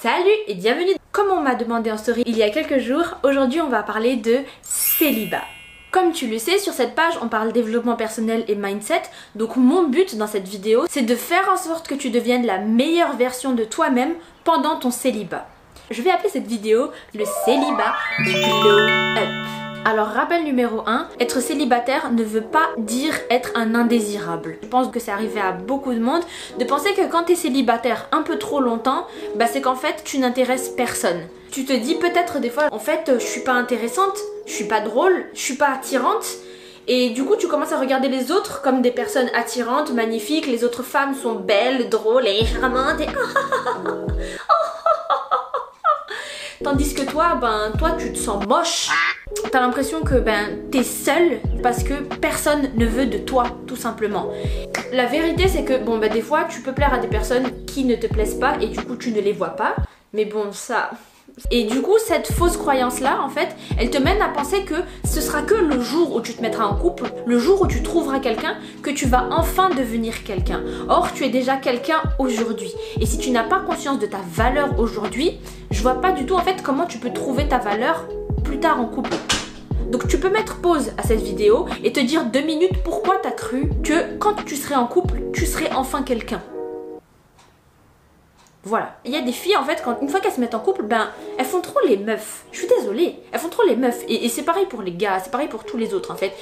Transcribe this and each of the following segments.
Salut et bienvenue Comme on m'a demandé en story il y a quelques jours, aujourd'hui on va parler de célibat. Comme tu le sais, sur cette page, on parle développement personnel et mindset. Donc mon but dans cette vidéo, c'est de faire en sorte que tu deviennes la meilleure version de toi-même pendant ton célibat. Je vais appeler cette vidéo le célibat du glow up. Alors rappel numéro 1, être célibataire ne veut pas dire être un indésirable. Je pense que c'est arrivé à beaucoup de monde de penser que quand tu es célibataire un peu trop longtemps, bah c'est qu'en fait tu n'intéresses personne. Tu te dis peut-être des fois en fait je suis pas intéressante, je suis pas drôle, je suis pas attirante. Et du coup, tu commences à regarder les autres comme des personnes attirantes, magnifiques. Les autres femmes sont belles, drôles et charmantes. Et... Tandis que toi, ben, toi, tu te sens moche. T'as l'impression que ben t'es seule parce que personne ne veut de toi, tout simplement. La vérité, c'est que bon, ben des fois, tu peux plaire à des personnes qui ne te plaisent pas et du coup, tu ne les vois pas. Mais bon, ça, et du coup, cette fausse croyance-là, en fait, elle te mène à penser que ce sera que le jour où tu te mettras en couple, le jour où tu trouveras quelqu'un, que tu vas enfin devenir quelqu'un. Or, tu es déjà quelqu'un aujourd'hui. Et si tu n'as pas conscience de ta valeur aujourd'hui, je vois pas du tout en fait comment tu peux trouver ta valeur plus tard en couple. Donc tu peux mettre pause à cette vidéo et te dire deux minutes pourquoi tu as cru que quand tu serais en couple, tu serais enfin quelqu'un. Voilà. Il y a des filles, en fait, quand, une fois qu'elles se mettent en couple, ben, elles font trop les meufs. Je suis désolée. Elles font trop les meufs. Et, c'est pareil pour les gars, c'est pareil pour tous les autres, en fait.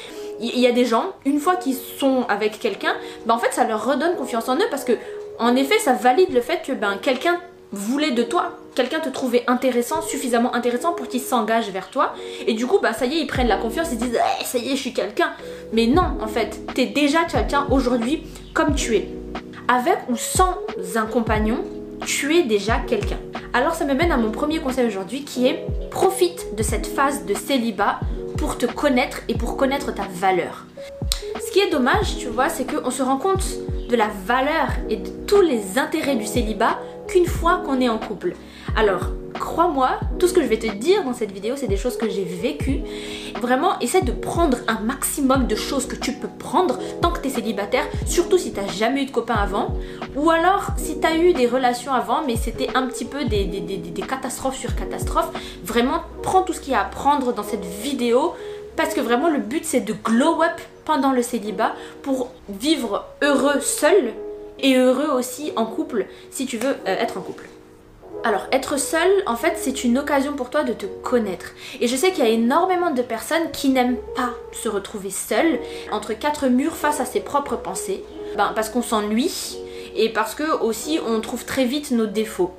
Il y, a des gens, une fois qu'ils sont avec quelqu'un, ben, en fait, ça leur redonne confiance en eux parce que, en effet, ça valide le fait que, ben, quelqu'un voulait de toi. Quelqu'un te trouvait intéressant, suffisamment intéressant pour qu'il s'engage vers toi. Et du coup, ben, ça y est, ils prennent la confiance, ils disent, eh, ça y est, je suis quelqu'un. Mais non, en fait, t'es déjà quelqu'un aujourd'hui comme tu es. Avec ou sans un compagnon, tu es déjà quelqu'un. Alors ça me mène à mon premier conseil aujourd'hui qui est profite de cette phase de célibat pour te connaître et pour connaître ta valeur. Ce qui est dommage, tu vois, c'est qu'on se rend compte de la valeur et de tous les intérêts du célibat qu'une fois qu'on est en couple. Alors, crois-moi, tout ce que je vais te dire dans cette vidéo, c'est des choses que j'ai vécues. Vraiment, essaie de prendre un maximum de choses que tu peux prendre tant que tu es célibataire, surtout si tu n'as jamais eu de copain avant. Ou alors, si tu as eu des relations avant, mais c'était un petit peu des, catastrophes sur catastrophes. Vraiment, prends tout ce qu'il y a à prendre dans cette vidéo. Parce que vraiment, le but, c'est de glow up pendant le célibat pour vivre heureux seul et heureux aussi en couple si tu veux euh, être en couple. Alors, être seul, en fait, c'est une occasion pour toi de te connaître. Et je sais qu'il y a énormément de personnes qui n'aiment pas se retrouver seul entre quatre murs face à ses propres pensées. Ben, parce qu'on s'ennuie et parce que aussi on trouve très vite nos défauts.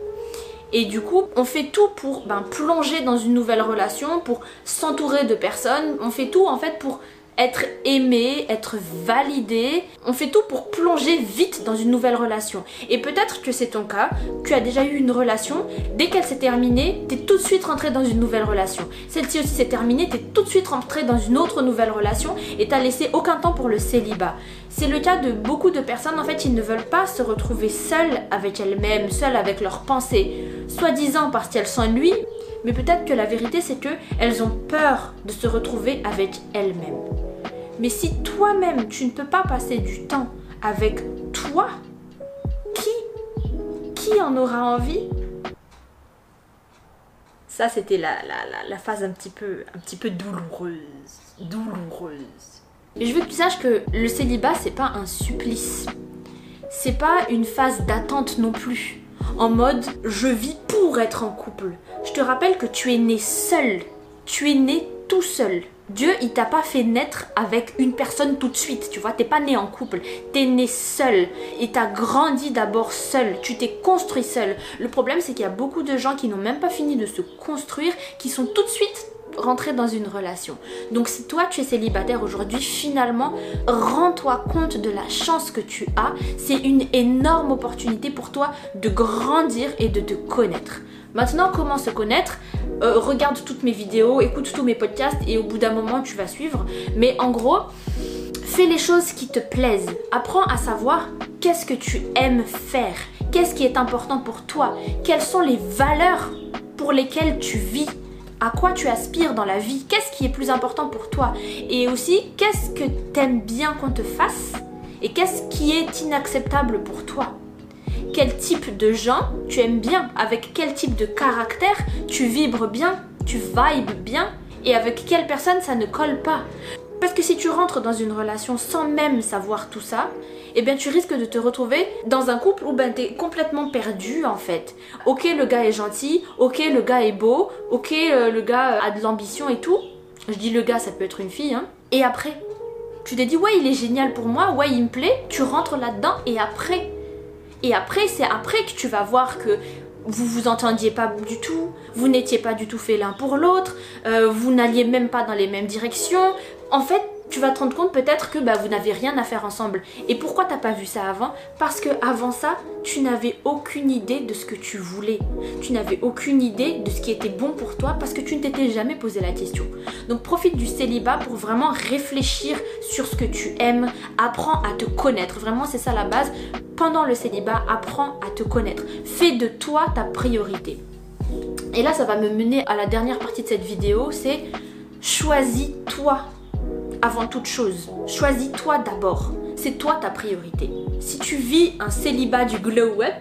Et du coup, on fait tout pour ben, plonger dans une nouvelle relation, pour s'entourer de personnes. On fait tout en fait pour être aimé, être validé. On fait tout pour plonger vite dans une nouvelle relation. Et peut-être que c'est ton cas, tu as déjà eu une relation, dès qu'elle s'est terminée, t'es tout de suite rentré dans une nouvelle relation. Celle-ci aussi s'est terminée, t'es tout de suite rentré dans une autre nouvelle relation et t'as laissé aucun temps pour le célibat. C'est le cas de beaucoup de personnes, en fait, ils ne veulent pas se retrouver seules avec elles-mêmes, seules avec leurs pensées, soi-disant parce qu'elles s'ennuient, mais peut-être que la vérité c'est que elles ont peur de se retrouver avec elles-mêmes. Mais si toi-même, tu ne peux pas passer du temps avec toi, qui Qui en aura envie? Ça, c'était la, la, la, phase un petit, peu, un petit peu douloureuse. Douloureuse. Mais je veux que tu saches que le célibat, c'est pas un supplice. C'est pas une phase d'attente non plus. En mode, je vis pour être en couple. Je te rappelle que tu es né seul. Tu es né tout seul. Dieu, il t'a pas fait naître avec une personne tout de suite, tu vois, t'es pas né en couple, t'es né seul et t'as grandi d'abord seul, tu t'es construit seul. Le problème, c'est qu'il y a beaucoup de gens qui n'ont même pas fini de se construire, qui sont tout de suite rentrés dans une relation. Donc si toi tu es célibataire aujourd'hui, finalement, rends-toi compte de la chance que tu as. C'est une énorme opportunité pour toi de grandir et de te connaître. Maintenant, comment se connaître? Euh, regarde toutes mes vidéos, écoute tous mes podcasts et au bout d'un moment tu vas suivre. Mais en gros, fais les choses qui te plaisent. Apprends à savoir qu'est-ce que tu aimes faire, qu'est-ce qui est important pour toi, quelles sont les valeurs pour lesquelles tu vis, à quoi tu aspires dans la vie, qu'est-ce qui est plus important pour toi et aussi qu'est-ce que t'aimes bien qu'on te fasse et qu'est-ce qui est inacceptable pour toi. Quel type de gens tu aimes bien, avec quel type de caractère tu vibres bien, tu vibes bien, et avec quelle personne ça ne colle pas. Parce que si tu rentres dans une relation sans même savoir tout ça, eh bien tu risques de te retrouver dans un couple où ben t'es complètement perdu en fait. Ok le gars est gentil, ok le gars est beau, ok euh, le gars a de l'ambition et tout. Je dis le gars ça peut être une fille hein. Et après, tu t'es dit ouais il est génial pour moi, ouais il me plaît, tu rentres là-dedans et après. Et après c'est après que tu vas voir que vous vous entendiez pas du tout, vous n'étiez pas du tout fait l'un pour l'autre, euh, vous n'alliez même pas dans les mêmes directions. En fait, tu vas te rendre compte peut-être que bah, vous n'avez rien à faire ensemble. Et pourquoi t'as pas vu ça avant? Parce que avant ça, tu n'avais aucune idée de ce que tu voulais. Tu n'avais aucune idée de ce qui était bon pour toi parce que tu ne t'étais jamais posé la question. Donc profite du célibat pour vraiment réfléchir sur ce que tu aimes, apprends à te connaître. Vraiment, c'est ça la base. Pendant le célibat, apprends à te connaître. Fais de toi ta priorité. Et là, ça va me mener à la dernière partie de cette vidéo, c'est choisis-toi avant toute chose. Choisis-toi d'abord. C'est toi ta priorité. Si tu vis un célibat du glow up,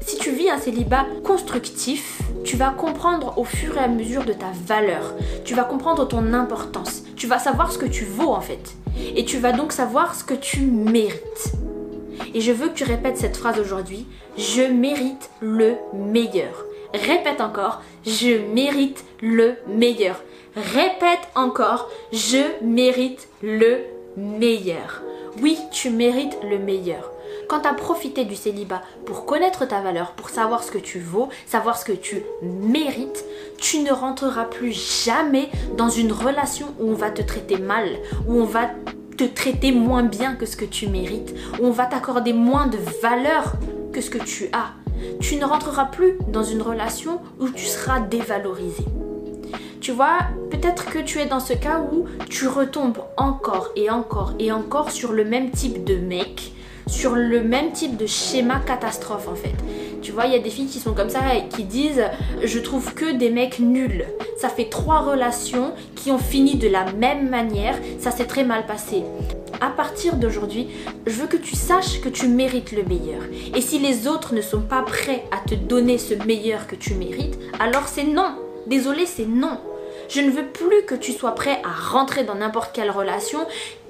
si tu vis un célibat constructif, tu vas comprendre au fur et à mesure de ta valeur. Tu vas comprendre ton importance. Tu vas savoir ce que tu vaux en fait. Et tu vas donc savoir ce que tu mérites. Et je veux que tu répètes cette phrase aujourd'hui. Je mérite le meilleur. Répète encore. Je mérite le meilleur. Répète encore, je mérite le meilleur. Oui, tu mérites le meilleur. Quand tu as profité du célibat pour connaître ta valeur, pour savoir ce que tu vaux, savoir ce que tu mérites, tu ne rentreras plus jamais dans une relation où on va te traiter mal, où on va te traiter moins bien que ce que tu mérites, où on va t'accorder moins de valeur que ce que tu as. Tu ne rentreras plus dans une relation où tu seras dévalorisé. Tu vois, peut-être que tu es dans ce cas où tu retombes encore et encore et encore sur le même type de mec, sur le même type de schéma catastrophe en fait. Tu vois, il y a des filles qui sont comme ça et qui disent je trouve que des mecs nuls. Ça fait trois relations qui ont fini de la même manière, ça s'est très mal passé. À partir d'aujourd'hui, je veux que tu saches que tu mérites le meilleur. Et si les autres ne sont pas prêts à te donner ce meilleur que tu mérites, alors c'est non. Désolé, c'est non. Je ne veux plus que tu sois prêt à rentrer dans n'importe quelle relation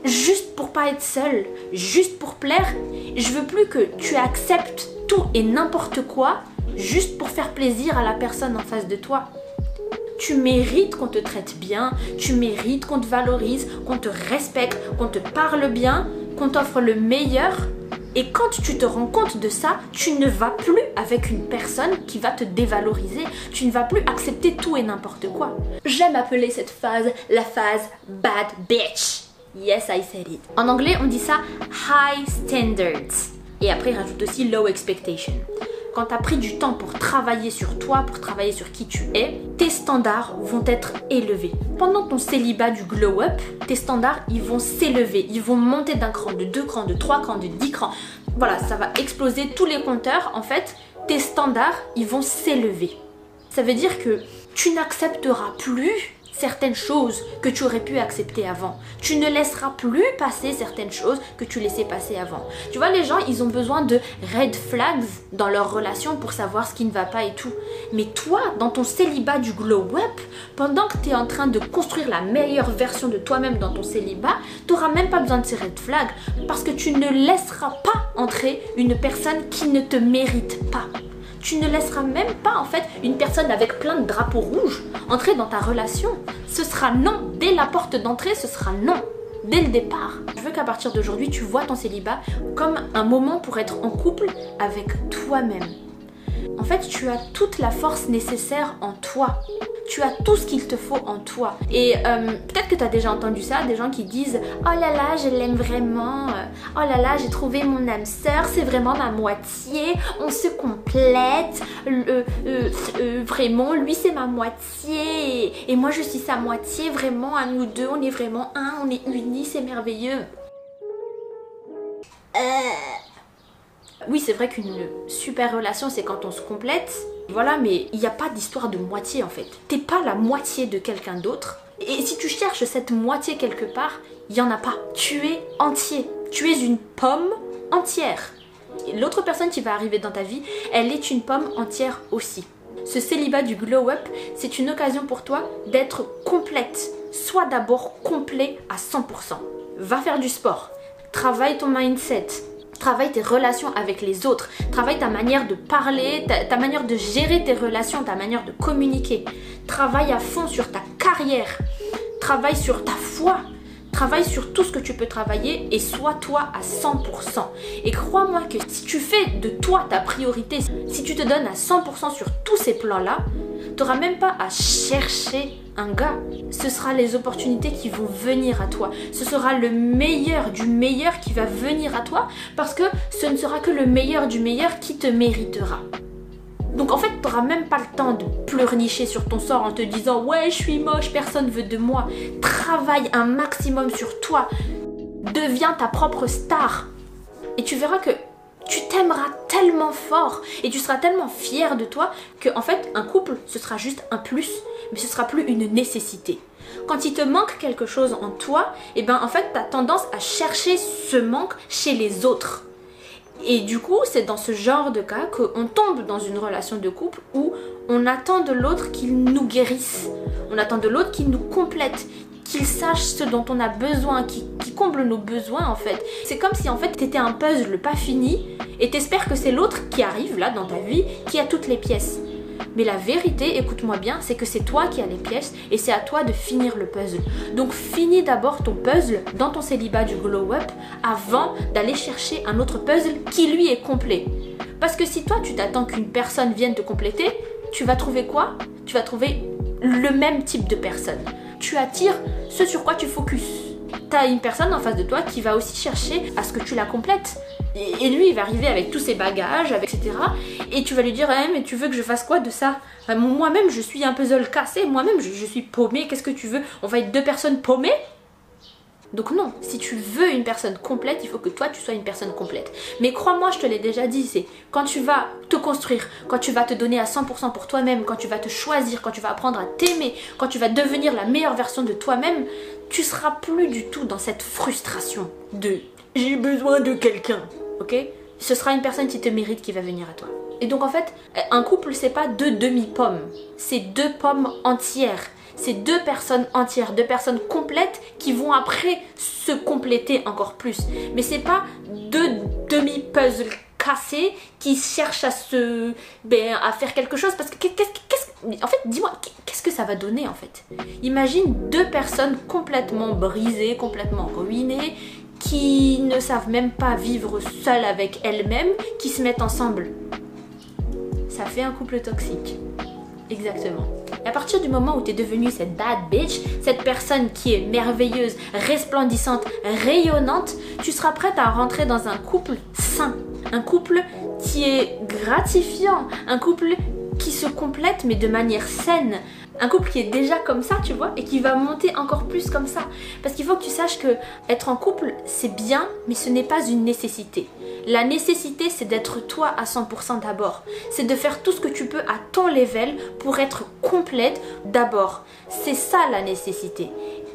juste pour pas être seul, juste pour plaire. Je veux plus que tu acceptes tout et n'importe quoi juste pour faire plaisir à la personne en face de toi. Tu mérites qu'on te traite bien, tu mérites qu'on te valorise, qu'on te respecte, qu'on te parle bien, qu'on t'offre le meilleur et quand tu te rends compte de ça, tu ne vas plus avec une personne qui va te dévaloriser. Tu ne vas plus accepter tout et n'importe quoi. J'aime appeler cette phase la phase bad bitch. Yes, I said it. En anglais, on dit ça high standards. Et après, rajoute aussi low expectation quand tu as pris du temps pour travailler sur toi, pour travailler sur qui tu es, tes standards vont être élevés. Pendant ton célibat du glow up, tes standards, ils vont s'élever, ils vont monter d'un cran, de deux crans, de trois crans, de dix crans. Voilà, ça va exploser tous les compteurs. En fait, tes standards, ils vont s'élever. Ça veut dire que tu n'accepteras plus certaines choses que tu aurais pu accepter avant. Tu ne laisseras plus passer certaines choses que tu laissais passer avant. Tu vois, les gens, ils ont besoin de red flags dans leur relation pour savoir ce qui ne va pas et tout. Mais toi, dans ton célibat du glow up, pendant que tu es en train de construire la meilleure version de toi-même dans ton célibat, tu n'auras même pas besoin de ces red flags parce que tu ne laisseras pas entrer une personne qui ne te mérite pas tu ne laisseras même pas en fait une personne avec plein de drapeaux rouges entrer dans ta relation. Ce sera non. Dès la porte d'entrée, ce sera non. Dès le départ. Je veux qu'à partir d'aujourd'hui, tu vois ton célibat comme un moment pour être en couple avec toi-même. En fait, tu as toute la force nécessaire en toi tu as tout ce qu'il te faut en toi. Et euh, peut-être que tu as déjà entendu ça, des gens qui disent Oh là là, je l'aime vraiment. Oh là là, j'ai trouvé mon âme sœur, c'est vraiment ma moitié. On se complète. Euh, euh, vraiment, lui c'est ma moitié. Et moi je suis sa moitié. Vraiment, à nous deux, on est vraiment un, on est unis, c'est merveilleux. Oui, c'est vrai qu'une super relation, c'est quand on se complète. Voilà, mais il n'y a pas d'histoire de moitié en fait. T'es pas la moitié de quelqu'un d'autre. Et si tu cherches cette moitié quelque part, il n'y en a pas. Tu es entier. Tu es une pomme entière. L'autre personne qui va arriver dans ta vie, elle est une pomme entière aussi. Ce célibat du glow up, c'est une occasion pour toi d'être complète. Sois d'abord complet à 100%. Va faire du sport. Travaille ton mindset. Travaille tes relations avec les autres. Travaille ta manière de parler, ta, manière de gérer tes relations, ta manière de communiquer. Travaille à fond sur ta carrière. Travaille sur ta foi. Travaille sur tout ce que tu peux travailler et sois toi à 100%. Et crois-moi que si tu fais de toi ta priorité, si tu te donnes à 100% sur tous ces plans-là, tu n'auras même pas à chercher un gars. Ce sera les opportunités qui vont venir à toi. Ce sera le meilleur du meilleur qui va venir à toi parce que ce ne sera que le meilleur du meilleur qui te méritera. Donc en fait, tu n'auras même pas le temps de pleurnicher sur ton sort en te disant ouais, je suis moche, personne veut de moi. Travaille un maximum sur toi. Deviens ta propre star. Et tu verras que tu t'aimeras tellement fort et tu seras tellement fier de toi que en fait, un couple, ce sera juste un plus, mais ce sera plus une nécessité. Quand il te manque quelque chose en toi, et eh ben en fait, tu as tendance à chercher ce manque chez les autres. Et du coup, c'est dans ce genre de cas qu'on tombe dans une relation de couple où on attend de l'autre qu'il nous guérisse. On attend de l'autre qu'il nous complète, qu'il sache ce dont on a besoin, qu'il comble nos besoins en fait. C'est comme si en fait t'étais un puzzle pas fini et t'espères que c'est l'autre qui arrive là dans ta vie qui a toutes les pièces. Mais la vérité, écoute-moi bien, c'est que c'est toi qui as les pièces et c'est à toi de finir le puzzle. Donc finis d'abord ton puzzle dans ton célibat du glow up avant d'aller chercher un autre puzzle qui lui est complet. Parce que si toi tu t'attends qu'une personne vienne te compléter, tu vas trouver quoi? Tu vas trouver le même type de personne. Tu attires ce sur quoi tu focuses. T'as une personne en face de toi qui va aussi chercher à ce que tu la complètes. Et, lui, il va arriver avec tous ses bagages, etc. Et tu vas lui dire, eh, mais tu veux que je fasse quoi de ça? Moi-même, je suis un puzzle cassé, moi-même, je, suis paumée, qu'est-ce que tu veux? On va être deux personnes paumées? Donc non, si tu veux une personne complète, il faut que toi tu sois une personne complète. Mais crois-moi, je te l'ai déjà dit, c'est quand tu vas te construire, quand tu vas te donner à 100% pour toi-même, quand tu vas te choisir, quand tu vas apprendre à t'aimer, quand tu vas devenir la meilleure version de toi-même, tu seras plus du tout dans cette frustration de j'ai besoin de quelqu'un, ok? Ce sera une personne qui te mérite qui va venir à toi. Et donc en fait, un couple c'est pas deux demi-pommes, c'est deux pommes entières c'est deux personnes entières, deux personnes complètes qui vont après se compléter encore plus. Mais c'est pas deux demi-puzzles cassés qui cherchent à se ben, à faire quelque chose parce que qu'est-ce en fait dis-moi qu'est-ce que ça va donner en fait? Imagine deux personnes complètement brisées complètement ruinées qui ne savent même pas vivre seules avec elles-mêmes qui se mettent ensemble. Ça fait un couple toxique. Exactement et à partir du moment où tu es devenue cette bad bitch, cette personne qui est merveilleuse, resplendissante, rayonnante, tu seras prête à rentrer dans un couple sain. Un couple qui est gratifiant, un couple qui se complète mais de manière saine. Un couple qui est déjà comme ça, tu vois, et qui va monter encore plus comme ça. Parce qu'il faut que tu saches que être en couple, c'est bien, mais ce n'est pas une nécessité. La nécessité, c'est d'être toi à 100% d'abord. C'est de faire tout ce que tu peux à ton level pour être complète d'abord. C'est ça la nécessité.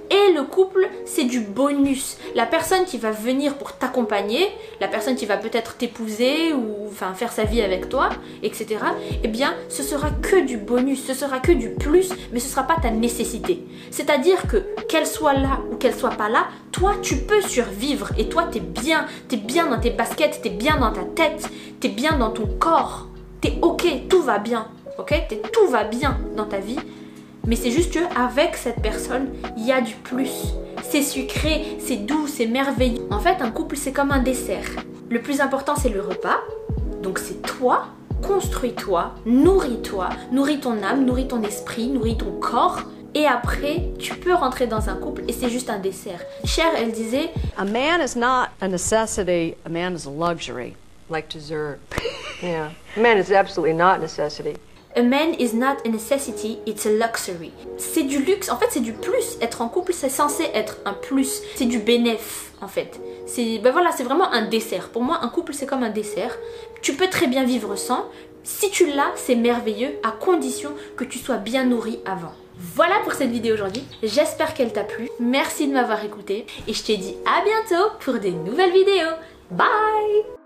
Et le couple, c'est du bonus. La personne qui va venir pour t'accompagner, la personne qui va peut-être t'épouser ou faire sa vie avec toi, etc. Eh bien, ce sera que du bonus, ce sera que du plus, mais ce sera pas ta nécessité. C'est-à-dire que qu'elle soit là ou qu'elle soit pas là, toi tu peux survivre et toi t'es bien, t'es bien dans tes baskets, t'es bien dans ta tête, t'es bien dans ton corps, t'es ok, tout va bien, ok, tout va bien dans ta vie mais c'est juste que avec cette personne, il y a du plus. C'est sucré, c'est doux, c'est merveilleux. En fait, un couple, c'est comme un dessert. Le plus important, c'est le repas. Donc c'est toi, construis-toi, nourris-toi, nourris ton âme, nourris ton esprit, nourris ton corps. Et après, tu peux rentrer dans un couple et c'est juste un dessert. Cher, elle disait A man is not a necessity, a man is a luxury. Like dessert. yeah. A man is absolutely not a necessity. A man is not a necessity, it's a luxury. C'est du luxe, en fait c'est du plus. Être en couple c'est censé être un plus. C'est du bénéf en fait. C'est ben voilà, c'est vraiment un dessert. Pour moi un couple c'est comme un dessert. Tu peux très bien vivre sans. Si tu l'as, c'est merveilleux à condition que tu sois bien nourri avant. Voilà pour cette vidéo aujourd'hui, j'espère qu'elle t'a plu, merci de m'avoir écouté et je te dis à bientôt pour des nouvelles vidéos. Bye